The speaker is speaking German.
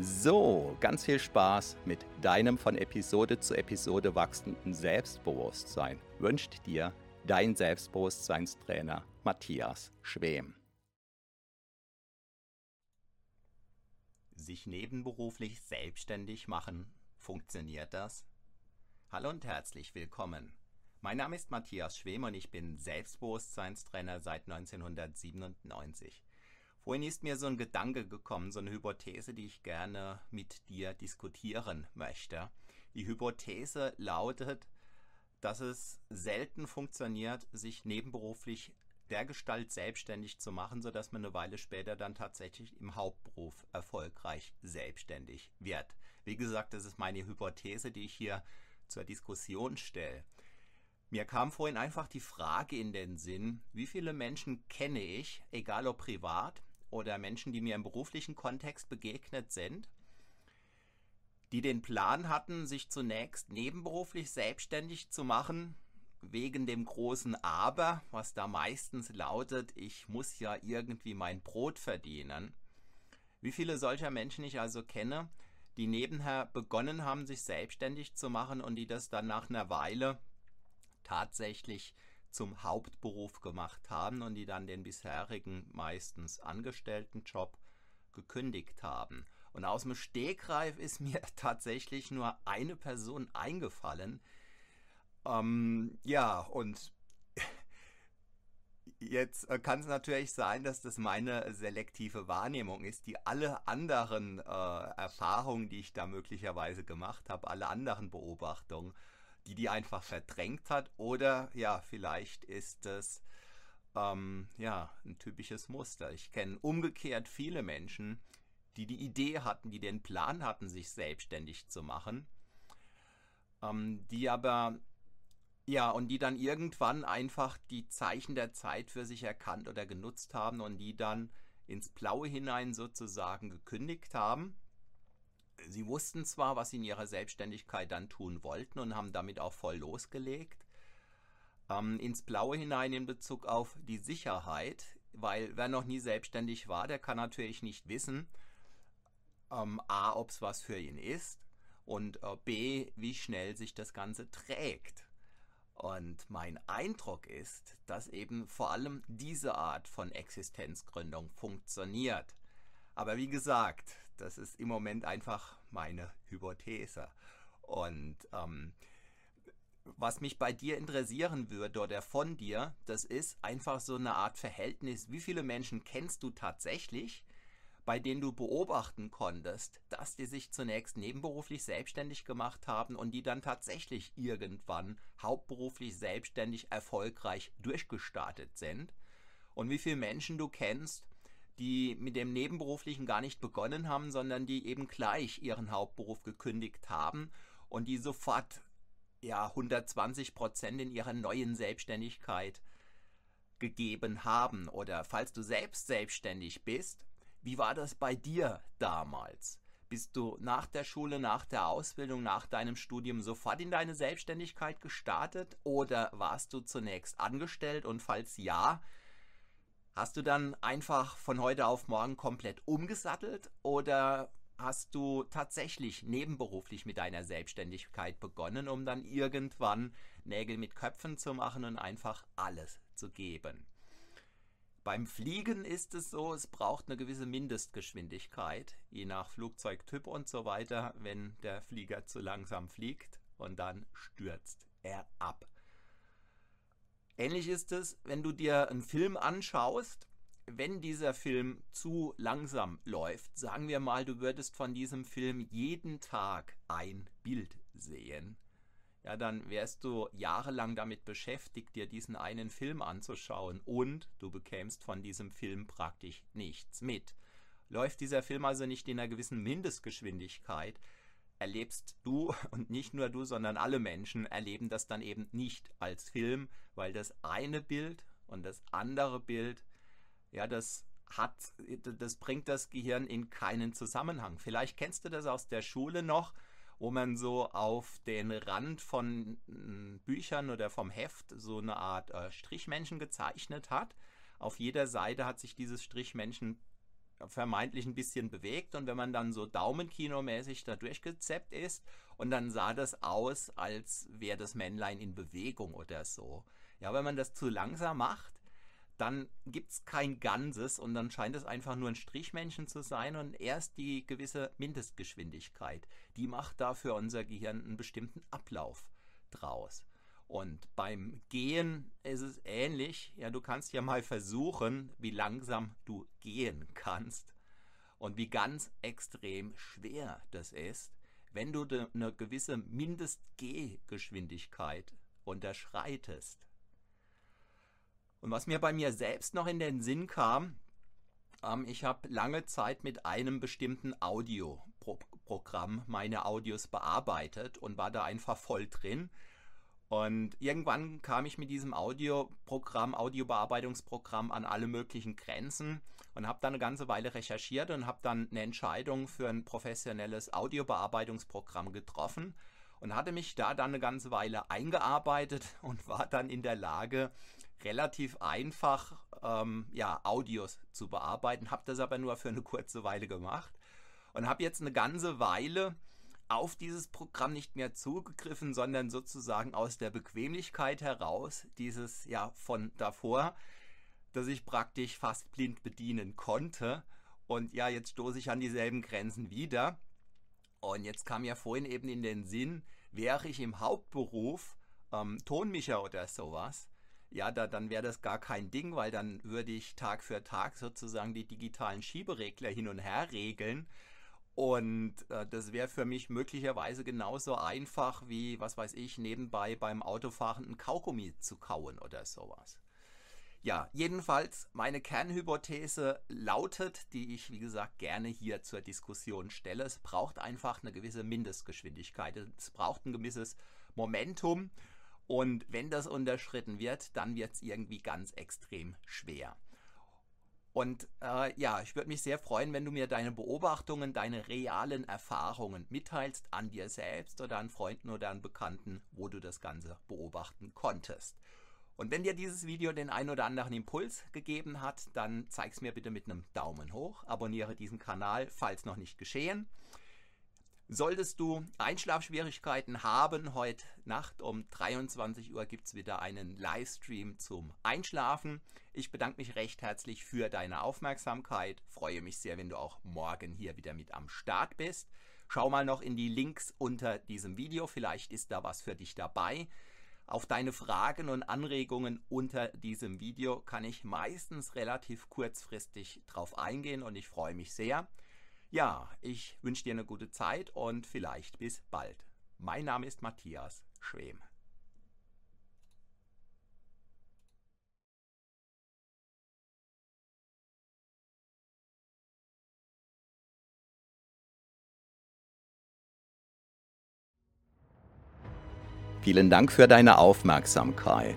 So, ganz viel Spaß mit deinem von Episode zu Episode wachsenden Selbstbewusstsein wünscht dir dein Selbstbewusstseinstrainer Matthias Schwem. Sich nebenberuflich selbstständig machen, funktioniert das? Hallo und herzlich willkommen. Mein Name ist Matthias Schwem und ich bin Selbstbewusstseinstrainer seit 1997. Vorhin ist mir so ein Gedanke gekommen, so eine Hypothese, die ich gerne mit dir diskutieren möchte. Die Hypothese lautet, dass es selten funktioniert, sich nebenberuflich dergestalt selbstständig zu machen, sodass man eine Weile später dann tatsächlich im Hauptberuf erfolgreich selbstständig wird. Wie gesagt, das ist meine Hypothese, die ich hier zur Diskussion stelle. Mir kam vorhin einfach die Frage in den Sinn, wie viele Menschen kenne ich, egal ob privat oder Menschen, die mir im beruflichen Kontext begegnet sind, die den Plan hatten, sich zunächst nebenberuflich selbstständig zu machen, wegen dem großen Aber, was da meistens lautet, ich muss ja irgendwie mein Brot verdienen. Wie viele solcher Menschen ich also kenne, die nebenher begonnen haben, sich selbstständig zu machen und die das dann nach einer Weile tatsächlich zum Hauptberuf gemacht haben und die dann den bisherigen meistens Angestelltenjob gekündigt haben. Und aus dem Stegreif ist mir tatsächlich nur eine Person eingefallen. Ähm, ja, und Jetzt äh, kann es natürlich sein, dass das meine selektive Wahrnehmung ist. Die alle anderen äh, Erfahrungen, die ich da möglicherweise gemacht habe, alle anderen Beobachtungen, die die einfach verdrängt hat oder ja, vielleicht ist es ähm, ja ein typisches Muster. Ich kenne umgekehrt viele Menschen, die die Idee hatten, die den Plan hatten, sich selbstständig zu machen, ähm, die aber ja, und die dann irgendwann einfach die Zeichen der Zeit für sich erkannt oder genutzt haben und die dann ins Blaue hinein sozusagen gekündigt haben Sie wussten zwar, was sie in ihrer Selbstständigkeit dann tun wollten und haben damit auch voll losgelegt, ähm, ins Blaue hinein in Bezug auf die Sicherheit, weil wer noch nie selbstständig war, der kann natürlich nicht wissen, ähm, a, ob es was für ihn ist und äh, b, wie schnell sich das Ganze trägt. Und mein Eindruck ist, dass eben vor allem diese Art von Existenzgründung funktioniert. Aber wie gesagt, das ist im Moment einfach meine Hypothese. Und ähm, was mich bei dir interessieren würde oder von dir, das ist einfach so eine Art Verhältnis. Wie viele Menschen kennst du tatsächlich, bei denen du beobachten konntest, dass die sich zunächst nebenberuflich selbstständig gemacht haben und die dann tatsächlich irgendwann hauptberuflich selbstständig erfolgreich durchgestartet sind? Und wie viele Menschen du kennst, die mit dem Nebenberuflichen gar nicht begonnen haben, sondern die eben gleich ihren Hauptberuf gekündigt haben und die sofort ja 120 Prozent in ihrer neuen Selbstständigkeit gegeben haben. Oder falls du selbst selbstständig bist, wie war das bei dir damals? Bist du nach der Schule, nach der Ausbildung, nach deinem Studium sofort in deine Selbstständigkeit gestartet oder warst du zunächst angestellt und falls ja, Hast du dann einfach von heute auf morgen komplett umgesattelt oder hast du tatsächlich nebenberuflich mit deiner Selbstständigkeit begonnen, um dann irgendwann Nägel mit Köpfen zu machen und einfach alles zu geben. Beim Fliegen ist es so, es braucht eine gewisse Mindestgeschwindigkeit, je nach Flugzeugtyp und so weiter, wenn der Flieger zu langsam fliegt und dann stürzt er ab. Ähnlich ist es, wenn du dir einen Film anschaust wenn dieser Film zu langsam läuft, sagen wir mal, du würdest von diesem Film jeden Tag ein Bild sehen, ja, dann wärst du jahrelang damit beschäftigt, dir diesen einen Film anzuschauen und du bekämst von diesem Film praktisch nichts mit. Läuft dieser Film also nicht in einer gewissen Mindestgeschwindigkeit, erlebst du und nicht nur du, sondern alle Menschen erleben das dann eben nicht als Film, weil das eine Bild und das andere Bild ja, das hat, das bringt das Gehirn in keinen Zusammenhang. Vielleicht kennst du das aus der Schule noch, wo man so auf den Rand von hm, Büchern oder vom Heft so eine Art äh, Strichmännchen gezeichnet hat. Auf jeder Seite hat sich dieses Strichmännchen vermeintlich ein bisschen bewegt und wenn man dann so Daumenkinomäßig da durchgezeppt ist und dann sah das aus, als wäre das Männlein in Bewegung oder so. Ja, wenn man das zu langsam macht, dann gibt es kein Ganzes und dann scheint es einfach nur ein Strichmännchen zu sein und erst die gewisse Mindestgeschwindigkeit, die macht da für unser Gehirn einen bestimmten Ablauf draus. Und beim Gehen ist es ähnlich. Ja, du kannst ja mal versuchen, wie langsam du gehen kannst und wie ganz extrem schwer das ist, wenn du eine gewisse Mindestgehgeschwindigkeit unterschreitest. Und was mir bei mir selbst noch in den Sinn kam, ähm, ich habe lange Zeit mit einem bestimmten Audioprogramm meine Audios bearbeitet und war da einfach voll drin. Und irgendwann kam ich mit diesem Audioprogramm, Audiobearbeitungsprogramm an alle möglichen Grenzen und habe dann eine ganze Weile recherchiert und habe dann eine Entscheidung für ein professionelles Audiobearbeitungsprogramm getroffen und hatte mich da dann eine ganze Weile eingearbeitet und war dann in der Lage, relativ einfach ähm, ja, Audios zu bearbeiten, habe das aber nur für eine kurze Weile gemacht und habe jetzt eine ganze Weile auf dieses Programm nicht mehr zugegriffen, sondern sozusagen aus der Bequemlichkeit heraus, dieses ja von davor, dass ich praktisch fast blind bedienen konnte. Und ja, jetzt stoße ich an dieselben Grenzen wieder. Und jetzt kam ja vorhin eben in den Sinn, wäre ich im Hauptberuf ähm, Tonmischer oder sowas, ja, da, dann wäre das gar kein Ding, weil dann würde ich Tag für Tag sozusagen die digitalen Schieberegler hin und her regeln. Und äh, das wäre für mich möglicherweise genauso einfach wie, was weiß ich, nebenbei beim Autofahren ein Kaugummi zu kauen oder sowas. Ja, jedenfalls meine Kernhypothese lautet, die ich wie gesagt gerne hier zur Diskussion stelle, es braucht einfach eine gewisse Mindestgeschwindigkeit. Es braucht ein gewisses Momentum und wenn das unterschritten wird, dann wird es irgendwie ganz extrem schwer. Und äh, ja, ich würde mich sehr freuen, wenn du mir deine Beobachtungen, deine realen Erfahrungen mitteilst an dir selbst oder an Freunden oder an Bekannten, wo du das Ganze beobachten konntest. Und wenn dir dieses Video den ein oder anderen Impuls gegeben hat, dann zeig es mir bitte mit einem Daumen hoch, abonniere diesen Kanal, falls noch nicht geschehen. Solltest du Einschlafschwierigkeiten haben, heute Nacht um 23 Uhr gibt es wieder einen Livestream zum Einschlafen. Ich bedanke mich recht herzlich für deine Aufmerksamkeit. Freue mich sehr, wenn du auch morgen hier wieder mit am Start bist. Schau mal noch in die Links unter diesem Video, vielleicht ist da was für dich dabei. Auf deine Fragen und Anregungen unter diesem Video kann ich meistens relativ kurzfristig drauf eingehen und ich freue mich sehr. Ja, ich wünsche dir eine gute Zeit und vielleicht bis bald. Mein Name ist Matthias Schwem. Vielen Dank für deine Aufmerksamkeit.